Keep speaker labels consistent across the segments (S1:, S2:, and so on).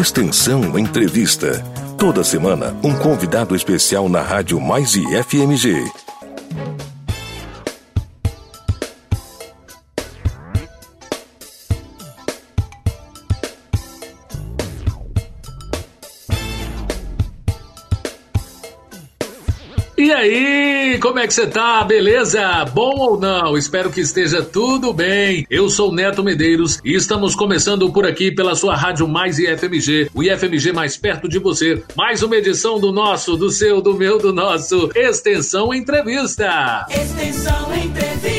S1: Extensão Entrevista. Toda semana, um convidado especial na Rádio Mais e FMG.
S2: Como é que você tá? Beleza? Bom ou não? Espero que esteja tudo bem. Eu sou Neto Medeiros e estamos começando por aqui pela sua Rádio Mais IFMG, o IFMG mais perto de você. Mais uma edição do nosso, do seu, do meu, do nosso Extensão Entrevista.
S3: Extensão Entrevista.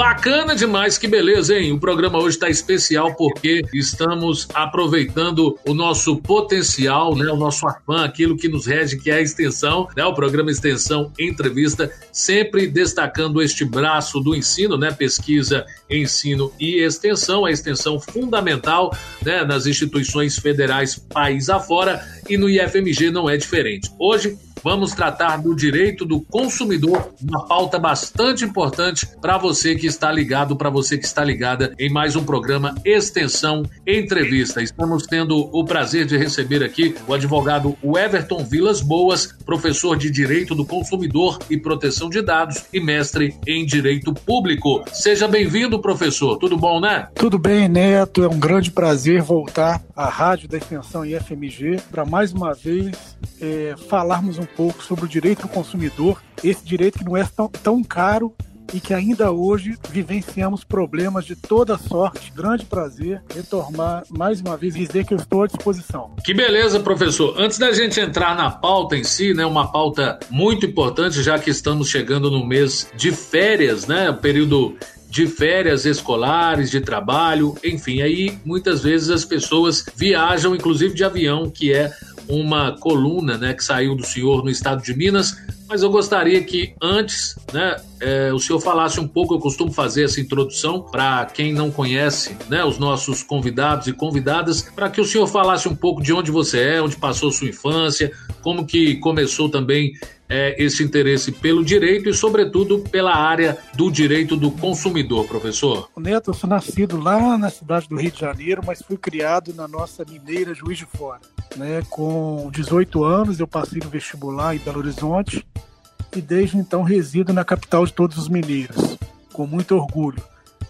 S2: Bacana demais, que beleza, hein? O programa hoje está especial porque estamos aproveitando o nosso potencial, né? O nosso afã, aquilo que nos rege, que é a extensão, né? O programa Extensão Entrevista, sempre destacando este braço do ensino, né? Pesquisa, ensino e extensão, a extensão fundamental, né? Nas instituições federais país afora e no IFMG não é diferente. Hoje vamos tratar do direito do consumidor, uma pauta bastante importante para você que está ligado, para você que está ligada em mais um programa Extensão Entrevista. Estamos tendo o prazer de receber aqui o advogado Everton Vilas Boas, professor de Direito do Consumidor e Proteção de Dados e mestre em Direito Público. Seja bem-vindo, professor. Tudo bom, né?
S4: Tudo bem, Neto. É um grande prazer voltar à Rádio da Extensão IFMG para mais uma vez é, falarmos um pouco sobre o direito do consumidor, esse direito que não é tão, tão caro e que ainda hoje vivenciamos problemas de toda sorte. Grande prazer retornar mais uma vez e dizer que eu estou à disposição.
S2: Que beleza, professor. Antes da gente entrar na pauta em si, né, uma pauta muito importante, já que estamos chegando no mês de férias, né, o período de férias escolares, de trabalho, enfim, aí muitas vezes as pessoas viajam, inclusive de avião, que é uma coluna né, que saiu do senhor no estado de Minas, mas eu gostaria que antes né, é, o senhor falasse um pouco. Eu costumo fazer essa introdução para quem não conhece né, os nossos convidados e convidadas, para que o senhor falasse um pouco de onde você é, onde passou sua infância, como que começou também é, esse interesse pelo direito e, sobretudo, pela área do direito do consumidor, professor?
S4: Neto, eu sou nascido lá na cidade do Rio de Janeiro, mas fui criado na nossa mineira Juiz de Fora. Né? Com 18 anos, eu passei no vestibular em Belo Horizonte e desde então resido na capital de todos os mineiros, com muito orgulho.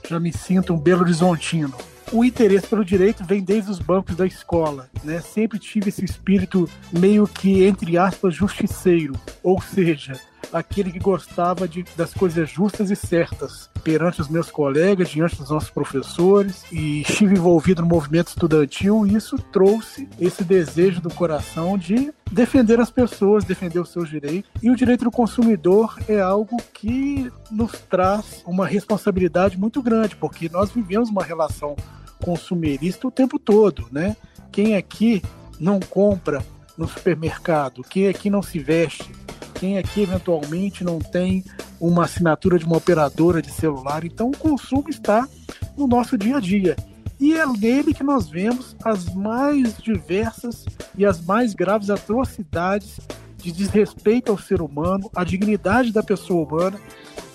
S4: Já me sinto um Belo Horizontino o interesse pelo direito vem desde os bancos da escola, né? Sempre tive esse espírito meio que, entre aspas, justiceiro, ou seja, aquele que gostava de, das coisas justas e certas perante os meus colegas, diante dos nossos professores, e estive envolvido no movimento estudantil, e isso trouxe esse desejo do coração de defender as pessoas, defender os seus direitos. E o direito do consumidor é algo que nos traz uma responsabilidade muito grande, porque nós vivemos uma relação consumerista o tempo todo, né? Quem aqui não compra no supermercado? Quem aqui não se veste? Quem aqui eventualmente não tem uma assinatura de uma operadora de celular? Então o consumo está no nosso dia a dia. E é nele que nós vemos as mais diversas e as mais graves atrocidades de desrespeito ao ser humano, à dignidade da pessoa humana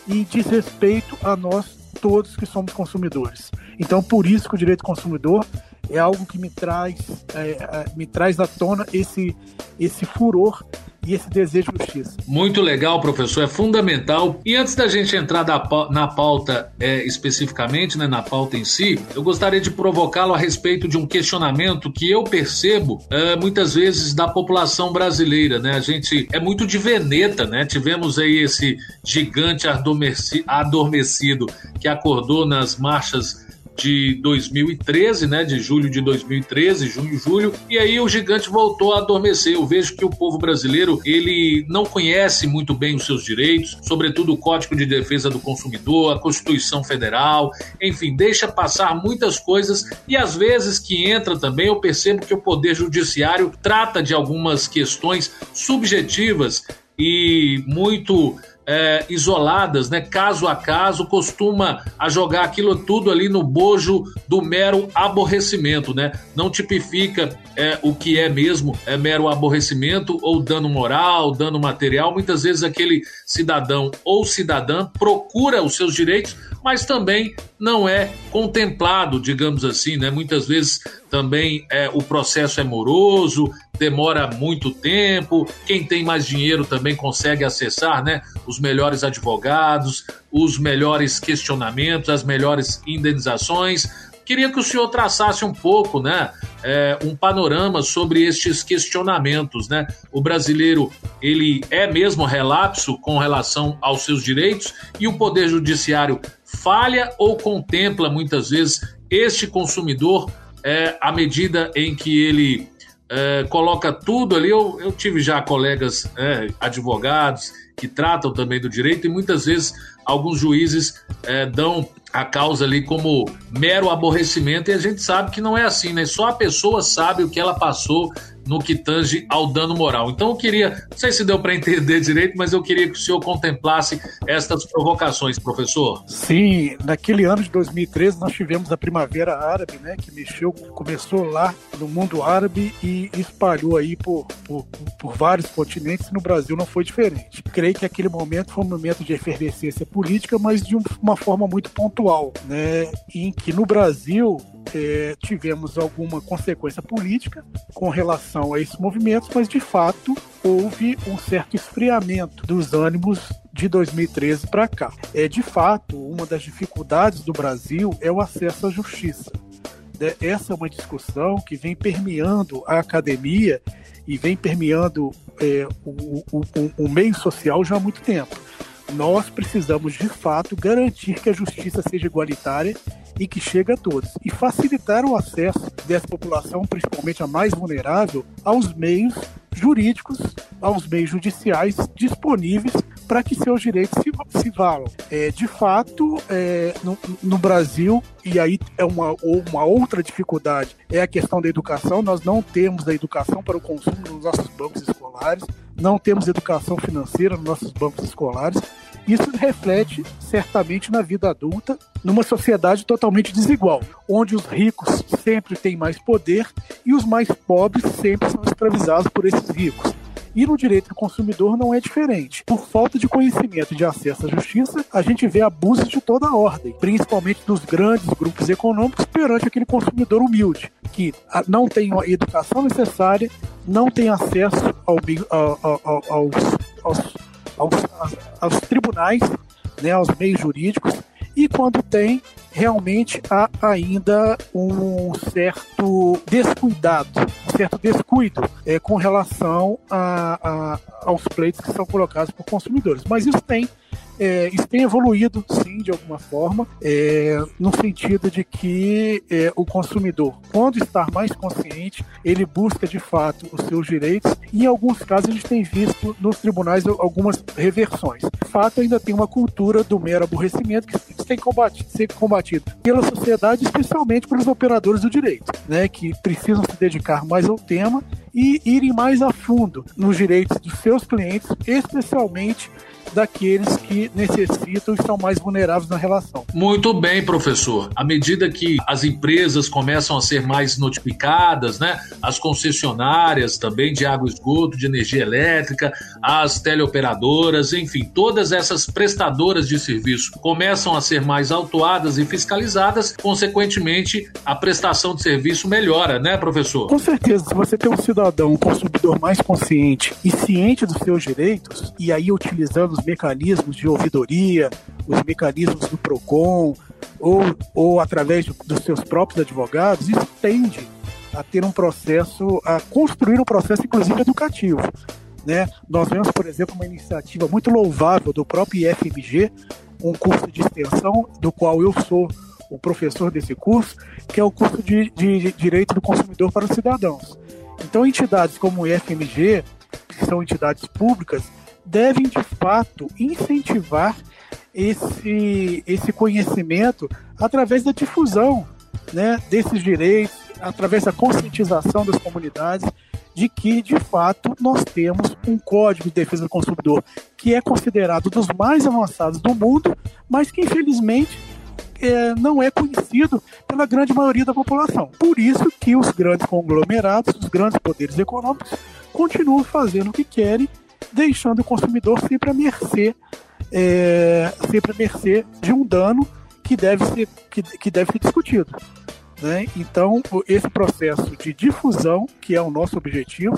S4: e desrespeito a nós todos que somos consumidores. Então, por isso que o direito do consumidor é algo que me traz, é, é, me traz à tona esse, esse furor e esse desejo de justiça.
S2: Muito legal, professor, é fundamental. E antes da gente entrar na pauta é, especificamente, né, na pauta em si, eu gostaria de provocá-lo a respeito de um questionamento que eu percebo é, muitas vezes da população brasileira, né? A gente é muito de veneta, né? Tivemos aí esse gigante adormecido que acordou nas marchas de 2013, né, de julho de 2013, junho, julho, e aí o gigante voltou a adormecer. Eu vejo que o povo brasileiro, ele não conhece muito bem os seus direitos, sobretudo o Código de Defesa do Consumidor, a Constituição Federal, enfim, deixa passar muitas coisas e às vezes que entra também, eu percebo que o Poder Judiciário trata de algumas questões subjetivas e muito é, isoladas, né, caso a caso, costuma a jogar aquilo tudo ali no bojo do mero aborrecimento, né? Não tipifica é, o que é mesmo é mero aborrecimento ou dano moral, dano material. Muitas vezes aquele cidadão ou cidadã procura os seus direitos, mas também não é contemplado, digamos assim, né? Muitas vezes também é, o processo é moroso, demora muito tempo. Quem tem mais dinheiro também consegue acessar, né? Os melhores advogados, os melhores questionamentos, as melhores indenizações. Queria que o senhor traçasse um pouco, né, é, um panorama sobre estes questionamentos, né? O brasileiro ele é mesmo relapso com relação aos seus direitos e o poder judiciário falha ou contempla muitas vezes este consumidor é, à medida em que ele é, coloca tudo ali. Eu, eu tive já colegas é, advogados que tratam também do direito e muitas vezes alguns juízes é, dão a causa ali como mero aborrecimento e a gente sabe que não é assim, né? Só a pessoa sabe o que ela passou no que tange ao dano moral. Então eu queria, não sei se deu para entender direito, mas eu queria que o senhor contemplasse estas provocações, professor.
S4: Sim, naquele ano de 2013 nós tivemos a Primavera Árabe, né, que mexeu, começou lá no mundo árabe e espalhou aí por, por, por vários continentes e no Brasil não foi diferente. Creio que aquele momento foi um momento de efervescência política, mas de uma forma muito pontual, né, em que no Brasil é, tivemos alguma consequência política com relação a esses movimentos, mas de fato houve um certo esfriamento dos ânimos de 2013 para cá. É de fato uma das dificuldades do Brasil é o acesso à justiça. Né? Essa é uma discussão que vem permeando a academia e vem permeando é, o, o, o meio social já há muito tempo. Nós precisamos de fato garantir que a justiça seja igualitária e que chegue a todos, e facilitar o acesso dessa população, principalmente a mais vulnerável, aos meios jurídicos, aos meios judiciais disponíveis para que seus direitos se, se valam. É, de fato, é, no, no, Brasil, e aí é uma, uma outra dificuldade, é a questão da educação. Nós não temos a educação para o consumo nos nossos bancos escolares, não temos educação financeira nos nossos bancos escolares. Isso reflete certamente na vida adulta, numa sociedade totalmente desigual, onde os ricos sempre têm mais poder e os mais pobres sempre são escravizados por esses ricos. E no direito do consumidor não é diferente. Por falta de conhecimento e de acesso à justiça, a gente vê abusos de toda a ordem, principalmente dos grandes grupos econômicos perante aquele consumidor humilde, que ah, não tem a educação necessária, não tem acesso ao, ao, ao, aos, aos aos, aos tribunais, né, aos meios jurídicos, e quando tem, realmente há ainda um certo descuidado, um certo descuido é, com relação a, a, aos pleitos que são colocados por consumidores. Mas isso tem é, isso tem evoluído, sim, de alguma forma, é, no sentido de que é, o consumidor, quando está mais consciente, ele busca de fato os seus direitos e, em alguns casos, a gente tem visto nos tribunais algumas reversões. De fato, ainda tem uma cultura do mero aborrecimento que tem combatido, ser combatido pela sociedade, especialmente pelos operadores do direito, né, que precisam se dedicar mais ao tema e irem mais a fundo nos direitos dos seus clientes, especialmente daqueles que necessitam e estão mais vulneráveis na relação.
S2: Muito bem, professor. À medida que as empresas começam a ser mais notificadas, né, as concessionárias também de água e esgoto, de energia elétrica, as teleoperadoras, enfim, todas essas prestadoras de serviço começam a ser mais autuadas e fiscalizadas, consequentemente, a prestação de serviço melhora, né, professor?
S4: Com certeza, se você tem um cidadão, um consumidor mais consciente e ciente dos seus direitos, e aí utilizando os mecanismos de ouvidoria, os mecanismos do PROCON, ou, ou através dos seus próprios advogados, isso tende a ter um processo, a construir um processo, inclusive, educativo. Né? Nós vemos, por exemplo, uma iniciativa muito louvável do próprio IFMG, um curso de extensão, do qual eu sou o professor desse curso, que é o curso de, de, Direito do Consumidor para os Cidadãos. Então, entidades como o IFMG, que são entidades públicas, devem de fato incentivar esse, esse conhecimento através da difusão né, desses direitos, através da conscientização das comunidades. de que, de fato, nós temos um Código de Defesa do Consumidor que é considerado dos mais avançados do mundo, mas que, infelizmente, é, não é conhecido pela grande maioria da população. Por isso que os grandes conglomerados, os grandes poderes econômicos, continuam fazendo o que querem, deixando o consumidor sempre à mercê, é, sempre à mercê de um dano que deve ser, que, que deve ser discutido. Né? Então, esse processo de difusão, que é o nosso objetivo,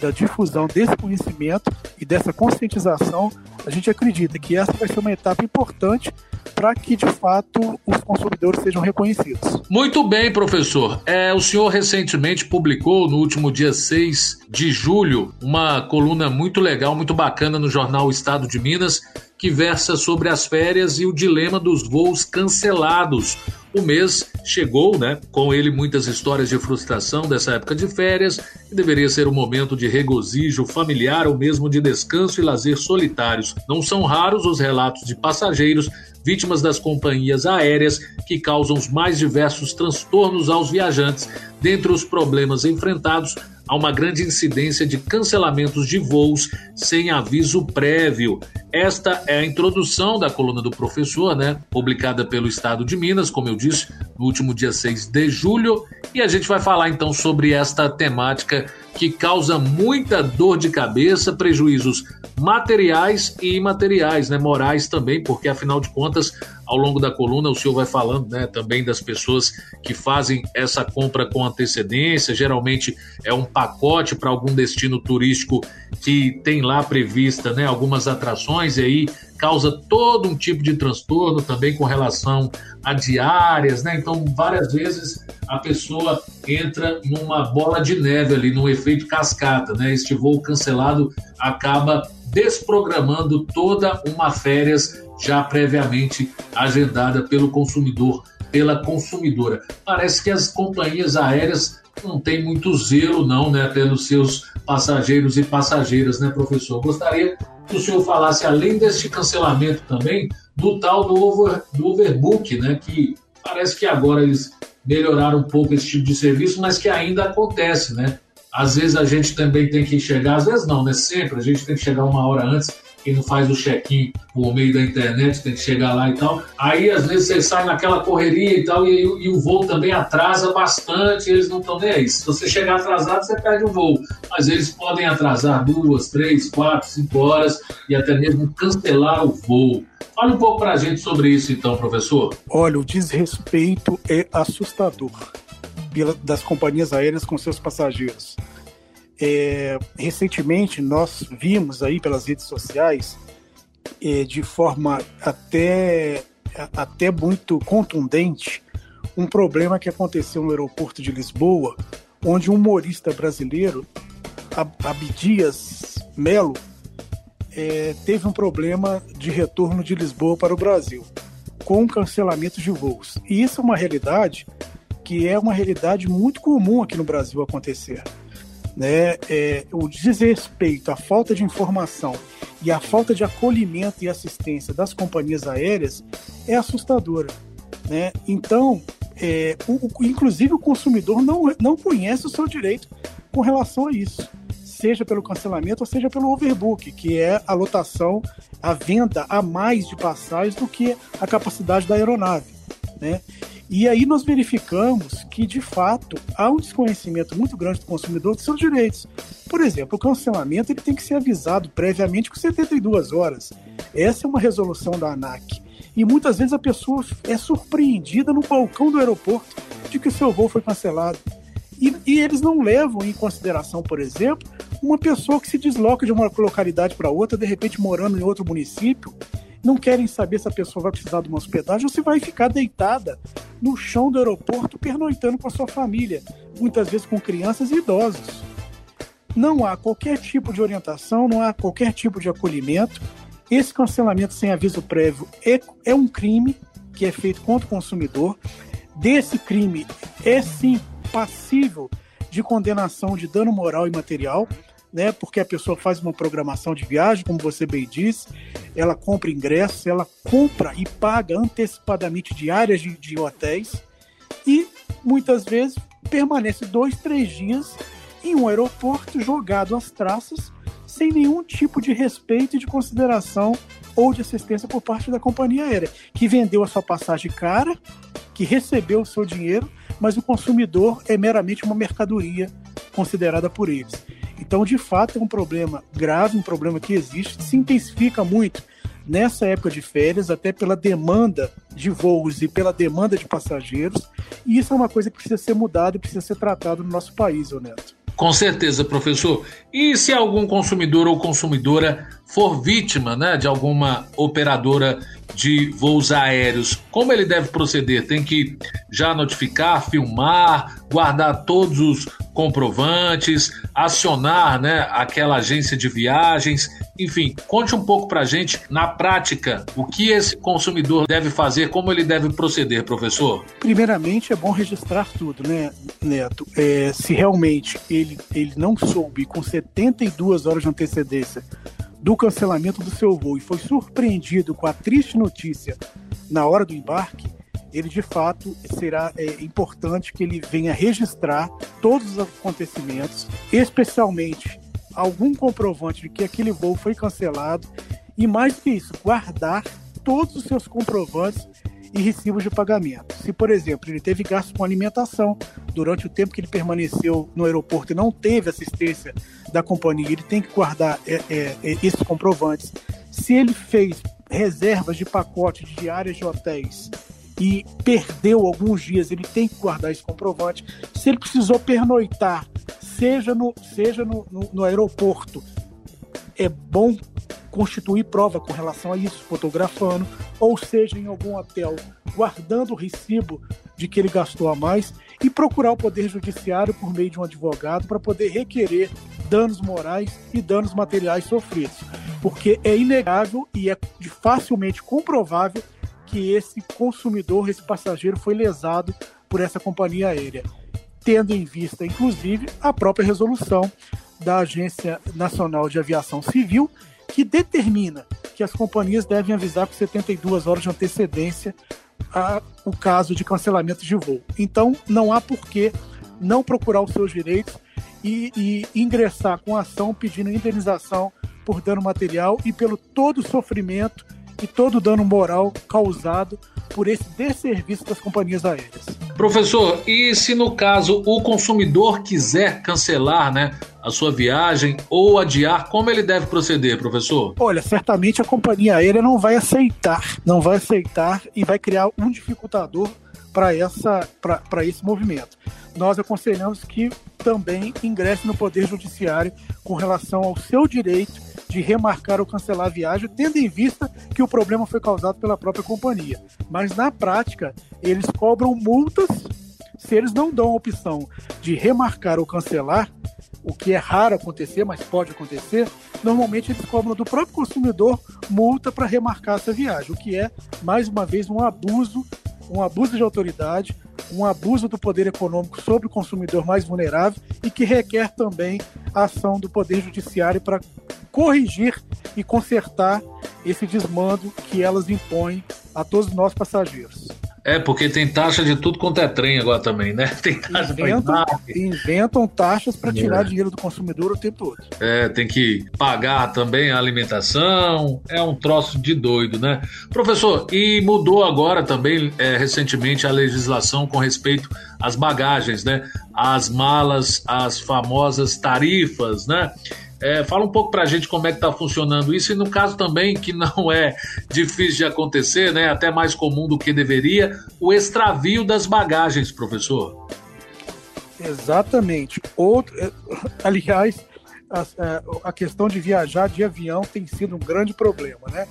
S4: da difusão desse conhecimento e dessa conscientização, a gente acredita que essa vai ser uma etapa importante para que, de fato, os consumidores sejam reconhecidos.
S2: Muito bem, professor. É, o senhor recentemente publicou, no último dia 6 de julho, uma coluna muito legal, muito bacana no jornal Estado de Minas, que versa sobre as férias e o dilema dos voos cancelados. O mês chegou, né? Com ele muitas histórias de frustração dessa época de férias, que deveria ser um momento de regozijo familiar ou mesmo de descanso e lazer solitários. Não são raros os relatos de passageiros vítimas das companhias aéreas que causam os mais diversos transtornos aos viajantes. Dentre os problemas enfrentados, há uma grande incidência de cancelamentos de voos sem aviso prévio. Esta é a introdução da coluna do professor, né? Publicada pelo Estado de Minas, como eu disse, no último dia 6 de julho. E a gente vai falar então sobre esta temática que causa muita dor de cabeça, prejuízos materiais e imateriais, né? Morais também, porque afinal de contas ao longo da coluna o senhor vai falando né, também das pessoas que fazem essa compra com antecedência. Geralmente é um pacote para algum destino turístico que tem lá prevista né, algumas atrações e aí causa todo um tipo de transtorno também com relação a diárias, né? Então, várias vezes a pessoa entra numa bola de neve ali, num efeito cascata, né? Este voo cancelado acaba desprogramando toda uma férias já previamente agendada pelo consumidor, pela consumidora. Parece que as companhias aéreas não têm muito zelo, não, né, pelos seus passageiros e passageiras, né, professor? Gostaria que o senhor falasse, além deste cancelamento também, do tal do, over, do overbook, né, que parece que agora eles melhoraram um pouco esse tipo de serviço, mas que ainda acontece, né? Às vezes a gente também tem que chegar, às vezes não, né? Sempre a gente tem que chegar uma hora antes quem não faz o check-in por meio da internet, tem que chegar lá e tal. Aí, às vezes, você sai naquela correria e tal, e, e o voo também atrasa bastante, eles não estão nem aí. Se você chegar atrasado, você perde o voo. Mas eles podem atrasar duas, três, quatro, cinco horas e até mesmo cancelar o voo. Fale um pouco para a gente sobre isso, então, professor.
S4: Olha, o desrespeito é assustador das companhias aéreas com seus passageiros. É, recentemente nós vimos aí pelas redes sociais é, de forma até, até muito contundente um problema que aconteceu no aeroporto de Lisboa, onde um humorista brasileiro, Abdias Melo, é, teve um problema de retorno de Lisboa para o Brasil, com cancelamento de voos. E isso é uma realidade que é uma realidade muito comum aqui no Brasil acontecer né, é, o desrespeito, a falta de informação e a falta de acolhimento e assistência das companhias aéreas é assustadora. Né? Então, é, o, inclusive o consumidor não, não conhece o seu direito com relação a isso, seja pelo cancelamento ou seja pelo overbook, que é a lotação, a venda a mais de passagens do que a capacidade da aeronave. Né? E aí nós verificamos que, de fato, há um desconhecimento muito grande do consumidor dos seus direitos. Por exemplo, o cancelamento ele tem que ser avisado previamente com 72 horas. Essa é uma resolução da ANAC. E muitas vezes a pessoa é surpreendida no balcão do aeroporto de que o seu voo foi cancelado. E, e, eles não levam em consideração, por exemplo, uma pessoa que se desloca de uma localidade para outra, de repente morando em outro município, não querem saber se a pessoa vai precisar de uma hospedagem ou se vai ficar deitada no chão do aeroporto pernoitando com a sua família, muitas vezes com crianças e idosos. Não há qualquer tipo de orientação, não há qualquer tipo de acolhimento. Esse cancelamento sem aviso prévio é, é um crime que é feito contra o consumidor. Desse crime é sim passível de condenação de dano moral e material né? Porque a pessoa faz uma programação de viagem, como você bem disse, ela compra ingressos, ela compra e paga antecipadamente diárias de, de hotéis e muitas vezes permanece dois, três dias em um aeroporto jogado às traças, sem nenhum tipo de respeito e de consideração ou de assistência por parte da companhia aérea, que vendeu a sua passagem cara, que recebeu o seu dinheiro, mas o consumidor é meramente uma mercadoria considerada por eles. Então, de fato, é um problema grave, um problema que existe, se intensifica muito nessa época de férias, até pela demanda de voos e pela demanda de passageiros, e isso é uma coisa que precisa ser mudada e precisa ser tratado no nosso país, Neto.
S2: Com certeza, professor. E se algum consumidor ou consumidora for vítima né, de alguma operadora de voos aéreos, como ele deve proceder? Tem que já notificar, filmar, guardar todos os comprovantes, acionar né, aquela agência de viagens, enfim, conte um pouco para gente, na prática, o que esse consumidor deve fazer, como ele deve proceder, professor?
S4: Primeiramente, é bom registrar tudo, né, Neto? É, se realmente ele, ele não soube com 72 horas de antecedência do cancelamento do seu voo e foi surpreendido com a triste notícia na hora do embarque, ele de fato será é, importante que ele venha registrar todos os acontecimentos, especialmente algum comprovante de que aquele voo foi cancelado e mais que isso, guardar todos os seus comprovantes e recibos de pagamento. Se, por exemplo, ele teve gasto com alimentação durante o tempo que ele permaneceu no aeroporto e não teve assistência da companhia, ele tem que guardar é, é, é esses comprovantes. Se ele fez reservas de pacote de diárias de hotéis e perdeu alguns dias, ele tem que guardar esse comprovante. Se ele precisou pernoitar, seja no, seja no, no, no aeroporto, é bom constituir prova com relação a isso, fotografando, ou seja, em algum hotel, guardando o recibo de que ele gastou a mais e procurar o Poder Judiciário por meio de um advogado para poder requerer danos morais e danos materiais sofridos. Porque é inegável e é facilmente comprovável que esse consumidor, esse passageiro, foi lesado por essa companhia aérea, tendo em vista, inclusive, a própria resolução da Agência Nacional de Aviação Civil, que determina que as companhias devem avisar com 72 horas de antecedência a, o caso de cancelamento de voo. Então, não há por que não procurar os seus direitos e, e ingressar com ação pedindo indenização por dano material e pelo todo o sofrimento e todo o dano moral causado por esse desserviço das companhias aéreas.
S2: Professor, e se no caso o consumidor quiser cancelar né, a sua viagem ou adiar, como ele deve proceder, professor?
S4: Olha, certamente a companhia aérea não vai aceitar, não vai aceitar e vai criar um dificultador para essa para esse movimento. Nós aconselhamos que também ingresse no poder judiciário com relação ao seu direito de remarcar ou cancelar a viagem, tendo em vista que o problema foi causado pela própria companhia. Mas na prática, eles cobram multas se eles não dão a opção de remarcar ou cancelar, o que é raro acontecer, mas pode acontecer, normalmente eles cobram do próprio consumidor multa para remarcar essa viagem, o que é, mais uma vez, um abuso, um abuso de autoridade, um abuso do poder econômico sobre o consumidor mais vulnerável e que requer também a ação do poder judiciário para corrigir e consertar esse desmando que elas impõem a todos nós passageiros.
S2: É, porque tem taxa de tudo quanto é trem agora também, né? Tem
S4: taxa inventam, inventam taxas para tirar é. dinheiro do consumidor o tempo todo.
S2: É, tem que pagar também a alimentação. É um troço de doido, né? Professor, e mudou agora também é, recentemente a legislação com respeito às bagagens, né? As malas, as famosas tarifas, né? É, fala um pouco para a gente como é que está funcionando isso e no caso também que não é difícil de acontecer, né, até mais comum do que deveria, o extravio das bagagens, professor.
S4: Exatamente. Outro, é, aliás, a, é, a questão de viajar de avião tem sido um grande problema, né?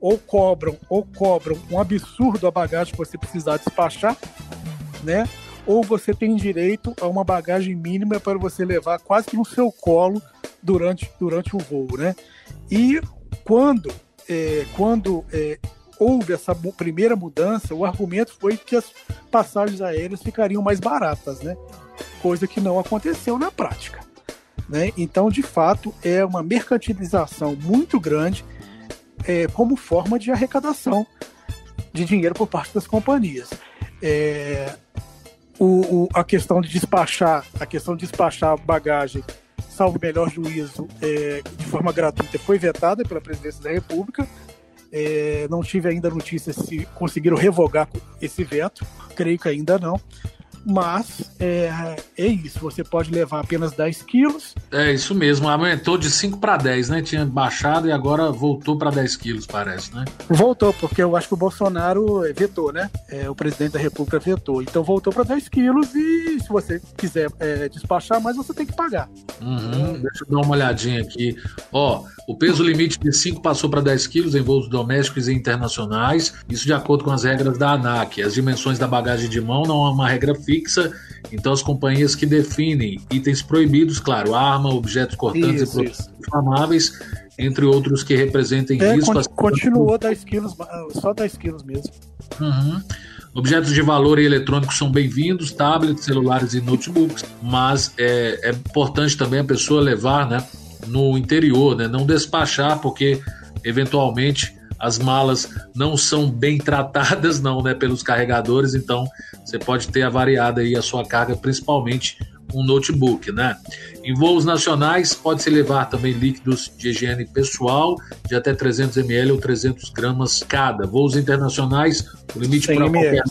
S4: Ou cobram, ou cobram um absurdo a bagagem que você precisar despachar, né? Ou você tem direito a uma bagagem mínima para você levar quase que no seu colo durante, durante o voo, né? E quando, é, quando é, houve essa primeira mudança, o argumento foi que as passagens aéreas ficariam mais baratas, né? Coisa que não aconteceu na prática. Né? Então, de fato, é uma mercantilização muito grande é, como forma de arrecadação de dinheiro por parte das companhias. É, o, o, a questão de despachar, a questão de despachar bagagem, salvo melhor juízo, é, de forma gratuita, foi vetada pela presidência da República. É, não tive ainda notícia se conseguiram revogar esse veto, creio que ainda não. Mas é, é isso, você pode levar apenas 10 quilos.
S2: É isso mesmo, aumentou de 5 para 10, né? Tinha baixado e agora voltou para 10 quilos, parece, né?
S4: Voltou, porque eu acho que o Bolsonaro vetou, né? É, o presidente da República vetou. Então voltou para 10 quilos e se você quiser é, despachar mais, você tem que pagar.
S2: Uhum, deixa eu dar uma olhadinha aqui. Ó, o peso limite de 5 passou para 10 quilos em voos domésticos e internacionais, isso de acordo com as regras da ANAC. As dimensões da bagagem de mão não é uma regra fixa, então as companhias que definem itens proibidos, claro, arma, objetos cortantes
S4: Isso,
S2: e produtos inflamáveis, entre outros que representem
S4: É,
S2: risco.
S4: continuou 10 quilos, só 10 quilos mesmo.
S2: Uhum. Objetos de valor e eletrônicos são bem-vindos, tablets, celulares e notebooks, mas é, é importante também a pessoa levar né, no interior, né, não despachar, porque eventualmente as malas não são bem tratadas não, né, pelos carregadores, então você pode ter avariado aí a sua carga, principalmente um notebook, né? Em voos nacionais pode-se levar também líquidos de higiene pessoal de até 300 ml ou 300 gramas cada. Voos internacionais, o limite
S4: 100
S2: para qualquer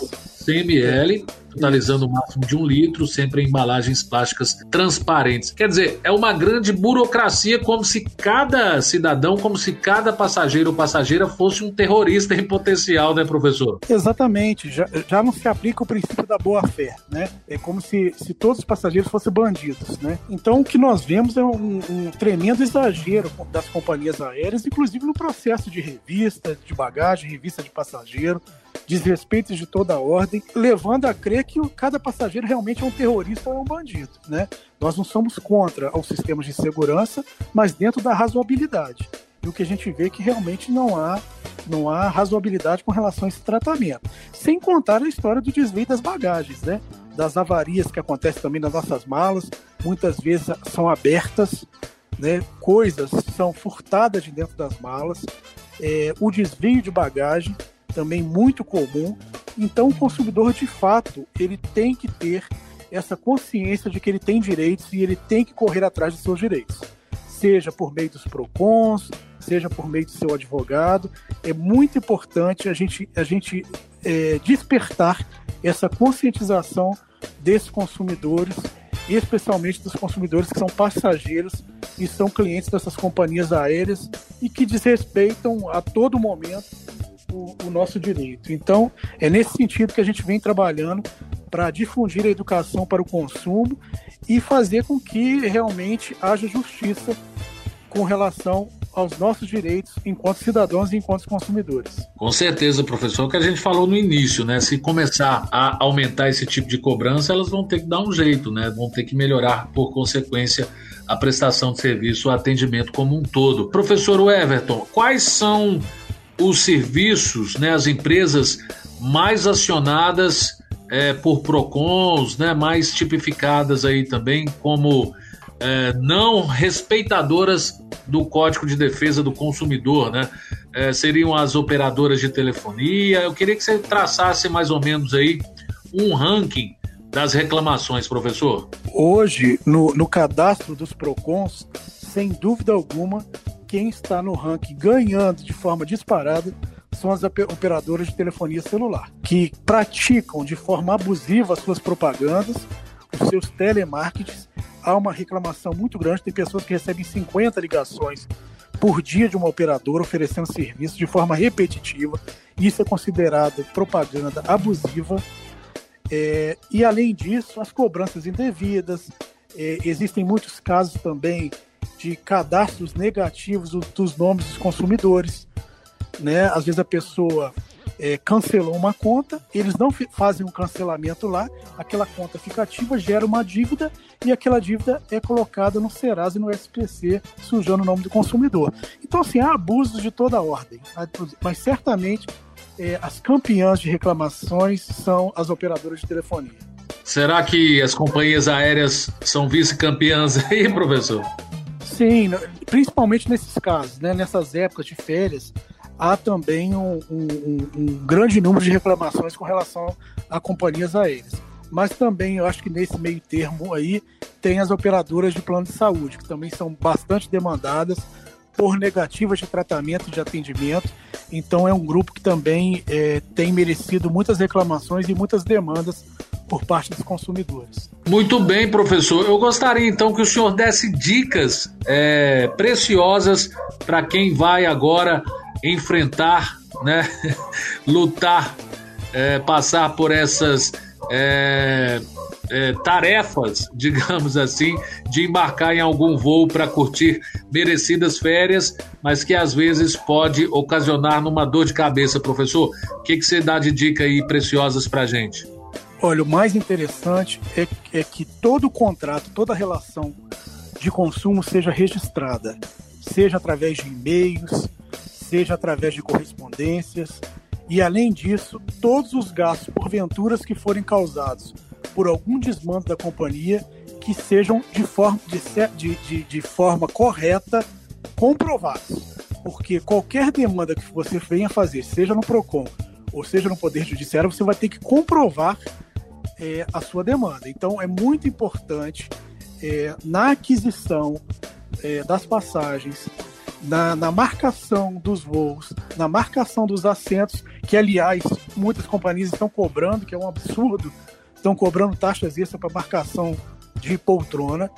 S2: 100 ml, totalizando o máximo de um litro, sempre em embalagens plásticas transparentes. Quer dizer, é uma grande burocracia, como se cada cidadão, como se cada passageiro ou passageira fosse um terrorista em potencial, né, professor?
S4: Exatamente, já, já não se aplica o princípio da boa-fé, né? É como se, se todos os passageiros fossem bandidos, né? Então o que nós vemos é um, um tremendo exagero das companhias aéreas, inclusive no processo de revista de bagagem, revista de passageiro, desrespeitos de toda a ordem, levando a crer que cada passageiro realmente é um terrorista ou é um bandido, né? Nós não somos contra os sistemas de segurança, mas dentro da razoabilidade. E o que a gente vê é que realmente não há não há razoabilidade com relação a esse tratamento. Sem contar a história do desvio das bagagens, né? Das avarias que acontecem também nas nossas malas, muitas vezes são abertas, né? Coisas são furtadas de dentro das malas, é, o desvio de bagagem também muito comum. Então, o consumidor, de fato, ele tem que ter essa consciência de que ele tem direitos e ele tem que correr atrás de seus direitos, seja por meio dos PROCONs, seja por meio do seu advogado. É muito importante a gente, a gente é, despertar essa conscientização desses consumidores, especialmente dos consumidores que são passageiros e são clientes dessas companhias aéreas e que desrespeitam a todo momento o, nosso direito. Então, é nesse sentido que a gente vem trabalhando para difundir a educação para o consumo e fazer com que realmente haja justiça com relação aos nossos direitos enquanto cidadãos e enquanto consumidores.
S2: Com certeza, professor, o que a gente falou no início, né? Se começar a aumentar esse tipo de cobrança, elas vão ter que dar um jeito, né? Vão ter que melhorar, por consequência, a prestação de serviço, o atendimento como um todo. Professor Everton, quais são os serviços, né, as empresas mais acionadas é, por PROCONs, né, mais tipificadas aí também como é, não respeitadoras do Código de Defesa do Consumidor, né? É, seriam as operadoras de telefonia. Eu queria que você traçasse mais ou menos aí um ranking das reclamações, professor.
S4: Hoje, no, no cadastro dos PROCONs, sem dúvida alguma, quem está no ranking ganhando de forma disparada são as ope- operadoras de telefonia celular, que praticam de forma abusiva as suas propagandas, os seus telemarketings. Há uma reclamação muito grande, tem pessoas que recebem 50 ligações por dia de uma operadora oferecendo serviço de forma repetitiva. Isso é considerado propaganda abusiva. É, e além disso, as cobranças indevidas. É, existem muitos casos também de cadastros negativos do- dos nomes dos consumidores. Né? Às vezes a pessoa é, cancelou uma conta, eles não fazem um cancelamento lá, aquela conta fica ativa, gera uma dívida e aquela dívida é colocada no Serasa e no SPC, sujando o nome do consumidor. Então, assim, há abusos de toda ordem, mas certamente é, as campeãs de reclamações são as operadoras de telefonia.
S2: Será que as companhias aéreas são vice-campeãs aí, professor?
S4: Sim, principalmente nesses casos, né, nessas épocas de férias, há também um, um- um- um grande número de reclamações com relação a companhias aéreas. mas também eu acho que nesse meio termo aí tem as operadoras de plano de saúde, que também são bastante demandadas por negativas de tratamento de atendimento. Então é um grupo que também é, tem merecido muitas reclamações e muitas demandas por parte dos consumidores.
S2: Muito bem, professor. Eu gostaria então que o senhor desse dicas é, preciosas para quem vai agora enfrentar, né, lutar, é, passar por essas é, é, tarefas, digamos assim, de embarcar em algum voo para curtir merecidas férias, mas que às vezes pode ocasionar numa dor de cabeça, professor. O que, que você dá de dica aí preciosas para gente?
S4: Olha, o mais interessante é, é que todo contrato, toda relação de consumo seja registrada, seja através de e-mails, seja através de correspondências, e além disso, todos os gastos por venturas que forem causados por algum desmando da companhia que sejam de forma, de, de, de forma correta comprovados. Porque qualquer demanda que você venha fazer, seja no PROCON ou seja no Poder Judiciário, você vai ter que comprovar é, a sua demanda. Então, é muito importante é, na aquisição é, das passagens, na, na, marcação dos voos, na marcação dos assentos, que, aliás, muitas companhias estão cobrando, que é um absurdo, estão cobrando taxas extras para marcação de poltrona.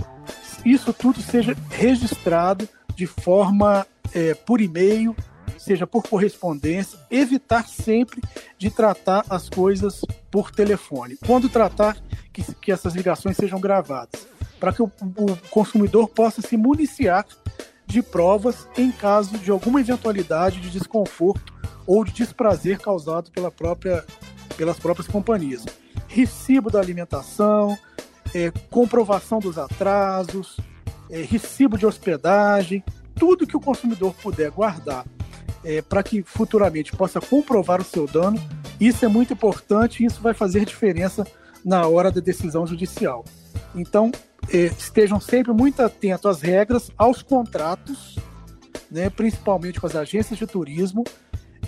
S4: Isso tudo seja registrado de forma é, por e-mail, seja por correspondência, evitar sempre de tratar as coisas por telefone. Quando tratar, que, que essas ligações sejam gravadas, para que o, o consumidor possa se municiar de provas em caso de alguma eventualidade de desconforto ou de desprazer causado pela própria, pelas próprias companhias. Recibo da alimentação, é, comprovação dos atrasos, é, recibo de hospedagem, tudo que o consumidor puder guardar é, para que futuramente possa comprovar o seu dano. Isso é muito importante e isso vai fazer diferença na hora da decisão judicial. Então, é, estejam sempre muito atentos às regras, aos contratos, né, principalmente com as agências de turismo,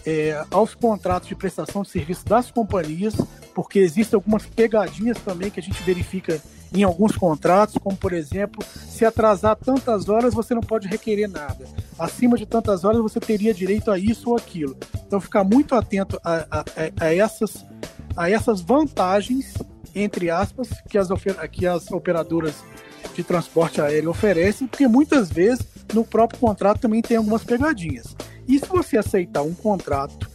S4: é, aos contratos de prestação de serviço das companhias, porque existem algumas pegadinhas também que a gente verifica em alguns contratos, como por exemplo, se atrasar tantas horas você não pode requerer nada. Acima de tantas horas você teria direito a isso ou aquilo. Então ficar muito atento a, a, a essas, a essas vantagens, entre aspas, que as, que as operadoras de transporte aéreo oferecem, porque muitas vezes no próprio contrato também tem algumas pegadinhas. E se você aceitar um contrato,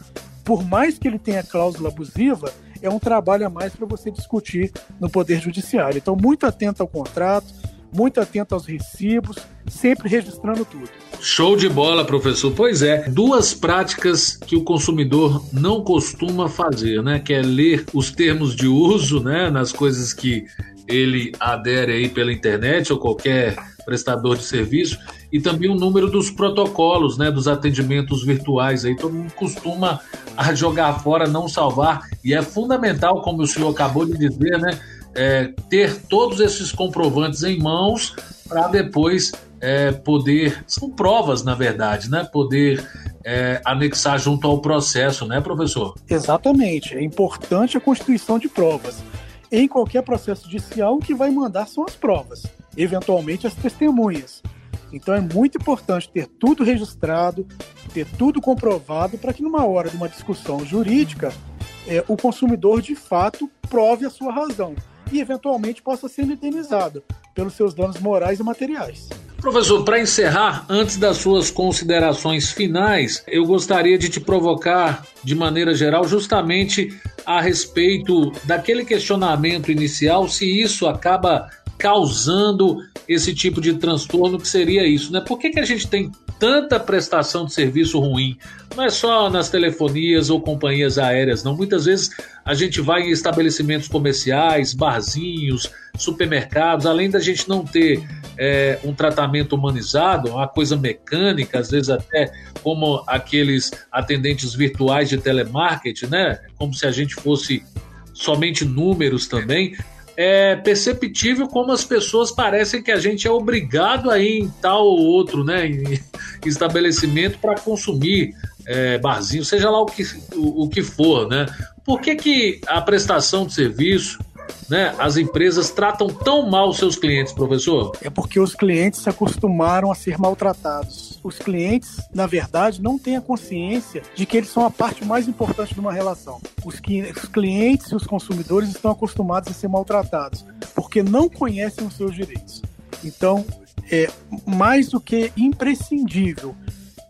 S4: por mais que ele tenha cláusula abusiva, é um trabalho a mais para você discutir no Poder Judiciário. Então, muito atento ao contrato, muito atento aos recibos, sempre registrando tudo.
S2: Show de bola, professor. Pois é, duas práticas que o consumidor não costuma fazer, né? Que é ler os termos de uso, né? Nas coisas que ele adere aí pela internet ou qualquer prestador de serviço e também o número dos protocolos, né, dos atendimentos virtuais aí todo mundo costuma jogar fora, não salvar e é fundamental, como o senhor acabou de dizer, né, é, ter todos esses comprovantes em mãos para depois é, poder são provas na verdade, né, poder é, anexar junto ao processo, né, professor?
S4: Exatamente, é importante a constituição de provas. Em qualquer processo judicial, o que vai mandar são as provas eventualmente as testemunhas. Então é muito importante ter tudo registrado, ter tudo comprovado, para que numa hora de uma discussão jurídica, é, o consumidor de fato prove a sua razão e eventualmente possa ser indenizado pelos seus danos morais e materiais.
S2: Professor, para encerrar, antes das suas considerações finais, eu gostaria de te provocar, de maneira geral, justamente a respeito daquele questionamento inicial, se isso acaba causando esse tipo de transtorno que seria isso, né? Por que, que a gente tem tanta prestação de serviço ruim? Não é só nas telefonias ou companhias aéreas, não. Muitas vezes a gente vai em estabelecimentos comerciais, barzinhos, supermercados, além da gente não ter é, um tratamento humanizado, uma coisa mecânica, às vezes até como aqueles atendentes virtuais de telemarketing, né? Como se a gente fosse somente números também é perceptível como as pessoas parecem que a gente é obrigado a ir em tal ou outro né, em estabelecimento para consumir é, barzinho, seja lá o que, o, o, que for. Né? Por que, que a prestação de serviço né, as empresas tratam tão mal seus clientes, professor?
S4: É porque os clientes se acostumaram a ser maltratados. Os clientes, na verdade, não têm a consciência de que eles são a parte mais importante de uma relação. Os clientes e os consumidores estão acostumados a ser maltratados porque não conhecem os seus direitos. Então, é mais do que imprescindível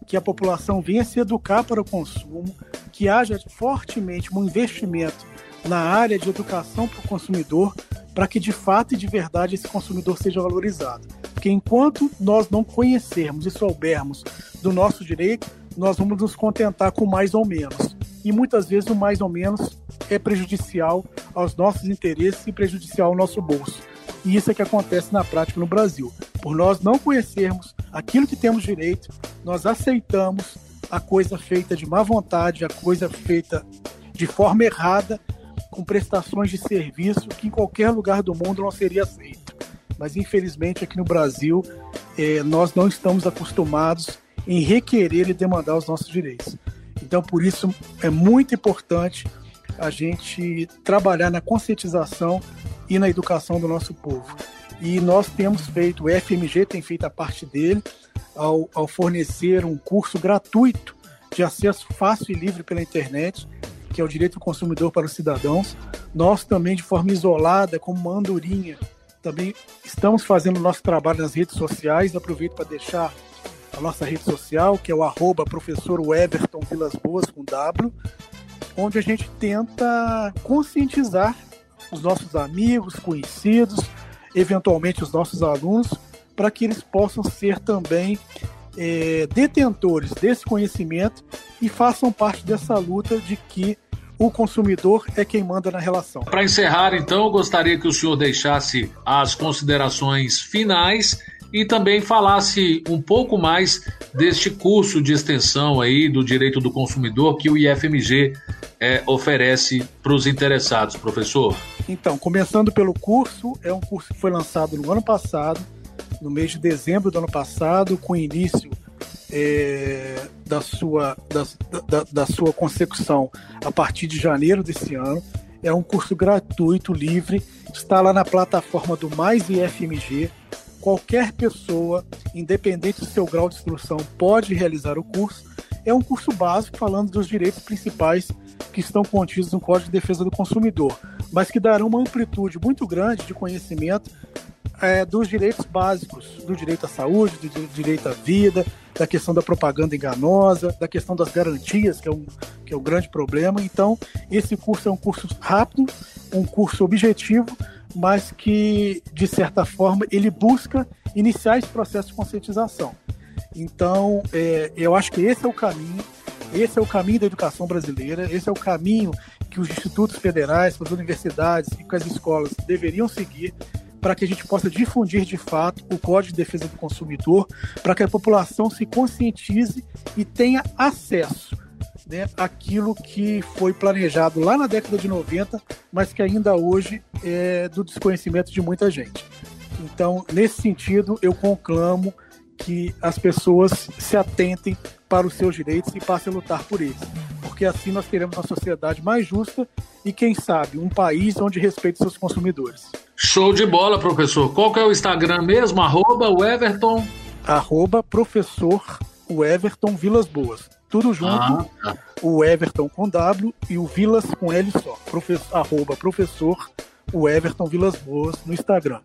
S4: que a população venha se educar para o consumo, que haja fortemente um investimento na área de educação para o consumidor, para que de fato e de verdade esse consumidor seja valorizado. Porque enquanto nós não conhecermos e soubermos do nosso direito, nós vamos nos contentar com mais ou menos. E muitas vezes o mais ou menos é prejudicial aos nossos interesses e prejudicial ao nosso bolso. E isso é que acontece na prática no Brasil. Por nós não conhecermos aquilo que temos direito, nós aceitamos a coisa feita de má vontade, a coisa feita de forma errada, com prestações de serviço que em qualquer lugar do mundo não seria aceito. Mas infelizmente aqui no Brasil é, nós não estamos acostumados em requerer e demandar os nossos direitos. Então por isso é muito importante a gente trabalhar na conscientização e na educação do nosso povo. E nós temos feito, o FMG tem feito a parte dele, ao, ao fornecer um curso gratuito de acesso fácil e livre pela internet, que é o direito do consumidor para os cidadãos. Nós também, de forma isolada, como uma andorinha, também estamos fazendo o nosso trabalho nas redes sociais. Aproveito para deixar a nossa rede social, que é o arroba professor Everton Vilas Boas com W, onde a gente tenta conscientizar os nossos amigos, conhecidos, eventualmente os nossos alunos, para que eles possam ser também é, detentores desse conhecimento e façam parte dessa luta de que o consumidor é quem manda na relação.
S2: Para encerrar, então, eu gostaria que o senhor deixasse as considerações finais e também falasse um pouco mais deste curso de extensão aí do direito do consumidor que o IFMG é, oferece para os interessados, professor.
S4: Então, começando pelo curso, é um curso que foi lançado no ano passado, no mês de dezembro do ano passado, com início é, da, sua, da, da, da sua consecução a partir de janeiro desse ano. É um curso gratuito, livre, está lá na plataforma do Mais IFMG, qualquer pessoa, independente do seu grau de instrução, pode realizar o curso. É um curso básico falando dos direitos principais que estão contidos no Código de Defesa do Consumidor, mas que darão uma amplitude muito grande de conhecimento é, dos direitos básicos, do direito à saúde, do direito à vida, da questão da propaganda enganosa, da questão das garantias, que é um, que é um grande problema. Então, esse curso é um curso rápido, um curso objetivo, mas que, de certa forma, ele busca iniciar esse processo de conscientização. Então, é, eu acho que esse é o caminho, esse é o caminho da educação brasileira, esse é o caminho que os institutos federais, as universidades e que as escolas deveriam seguir para que a gente possa difundir de fato o Código de Defesa do Consumidor, para que a população se conscientize e tenha acesso né, aquilo que foi planejado lá na década de 90, mas que ainda hoje é do desconhecimento de muita gente. Então, nesse sentido, eu conclamo que as pessoas se atentem para os seus direitos e passem a lutar por eles. Porque assim nós teremos uma sociedade mais justa e, quem sabe, um país onde respeite seus consumidores.
S2: Show de bola, professor. Qual que é o Instagram mesmo? Arroba o Everton?
S4: Arroba professor o Everton Vilas Boas. Tudo junto. Ah, tá. O Everton com W e o Vilas com L só. Professor, arroba professor o Everton Vilas Boas no Instagram.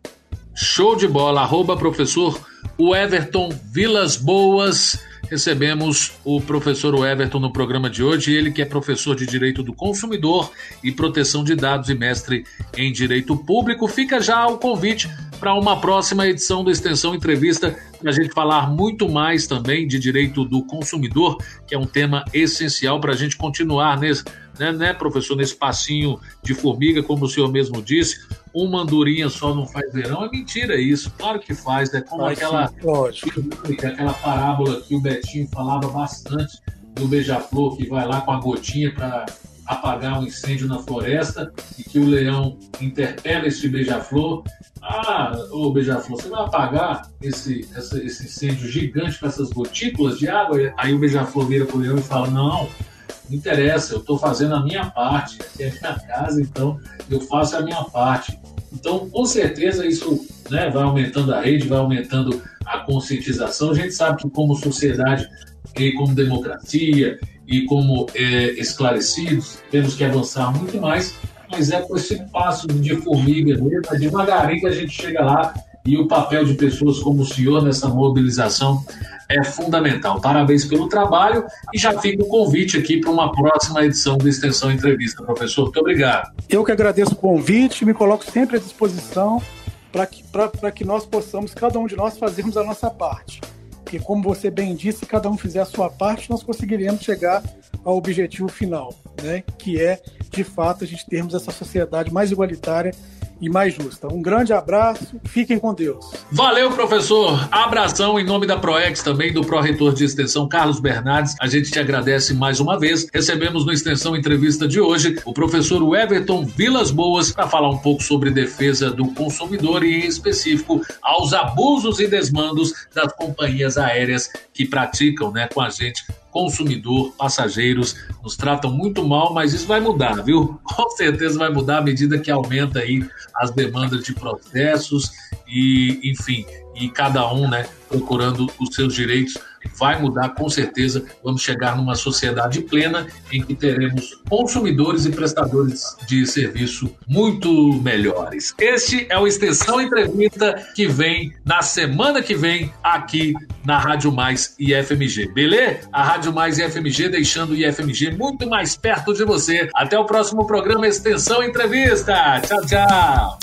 S2: Show de bola. Arroba professor Everton Vilas Boas recebemos o professor Everton no programa de hoje, ele que é professor de Direito do Consumidor e Proteção de Dados e mestre em Direito Público. Fica já o convite para uma próxima edição do Extensão Entrevista, para a gente falar muito mais também de direito do consumidor, que é um tema essencial para a gente continuar nesse, né, né, professor, nesse passinho de formiga, como o senhor mesmo disse, uma andorinha só não faz verão, é mentira isso, claro que faz, é né? como faz aquela, sim, aquela parábola que o Betinho falava bastante do beija-flor que vai lá com a gotinha para apagar um incêndio na floresta e que o leão interpela esse beija-flor. Ah, ô beija-flor, você vai apagar esse, essa, esse incêndio gigante com essas gotículas de água? Aí o beija-flor vira pro leão e fala: Não, Não interessa, eu estou fazendo a minha parte. Aqui é a minha casa, então eu faço a minha parte. Então, com certeza, isso né, vai aumentando a rede, vai aumentando a conscientização. A gente sabe que, como sociedade e como democracia e como é, esclarecidos, temos que avançar muito mais, mas é com esse passo de formiga mesmo, é devagarinho que a gente chega lá e o papel de pessoas como o senhor nessa mobilização é fundamental. Parabéns pelo trabalho e já fica o convite aqui para uma próxima edição do Extensão Entrevista, professor. Muito obrigado.
S4: Eu que agradeço o convite, me coloco sempre à disposição para que, que nós possamos, cada um de nós, fazermos a nossa parte. Porque, como você bem disse, se cada um fizer a sua parte, nós conseguiremos chegar ao objetivo final, né? que é, de fato, a gente termos essa sociedade mais igualitária e mais justa. Um grande abraço, fiquem com Deus.
S2: Valeu, professor. Abração em nome da ProEx também, do Pró-Reitor de Extensão, Carlos Bernardes. A gente te agradece mais uma vez. Recebemos no Extensão Entrevista de hoje o professor Everton Vilas Boas para falar um pouco sobre defesa do consumidor e, em específico, aos abusos e desmandos das companhias aéreas que praticam né, com a gente consumidor, passageiros, nos tratam muito mal, mas isso vai mudar, viu? Com certeza vai mudar à medida que aumenta aí as demandas de processos e, enfim, e cada um, né, procurando os seus direitos vai mudar com certeza. Vamos chegar numa sociedade plena em que teremos consumidores e prestadores de serviço muito melhores. Este é o Extensão Entrevista que vem na semana que vem aqui na Rádio Mais e FMG. Beleza? A Rádio Mais e FMG deixando o IFMG muito mais perto de você. Até o próximo programa Extensão Entrevista. Tchau, tchau.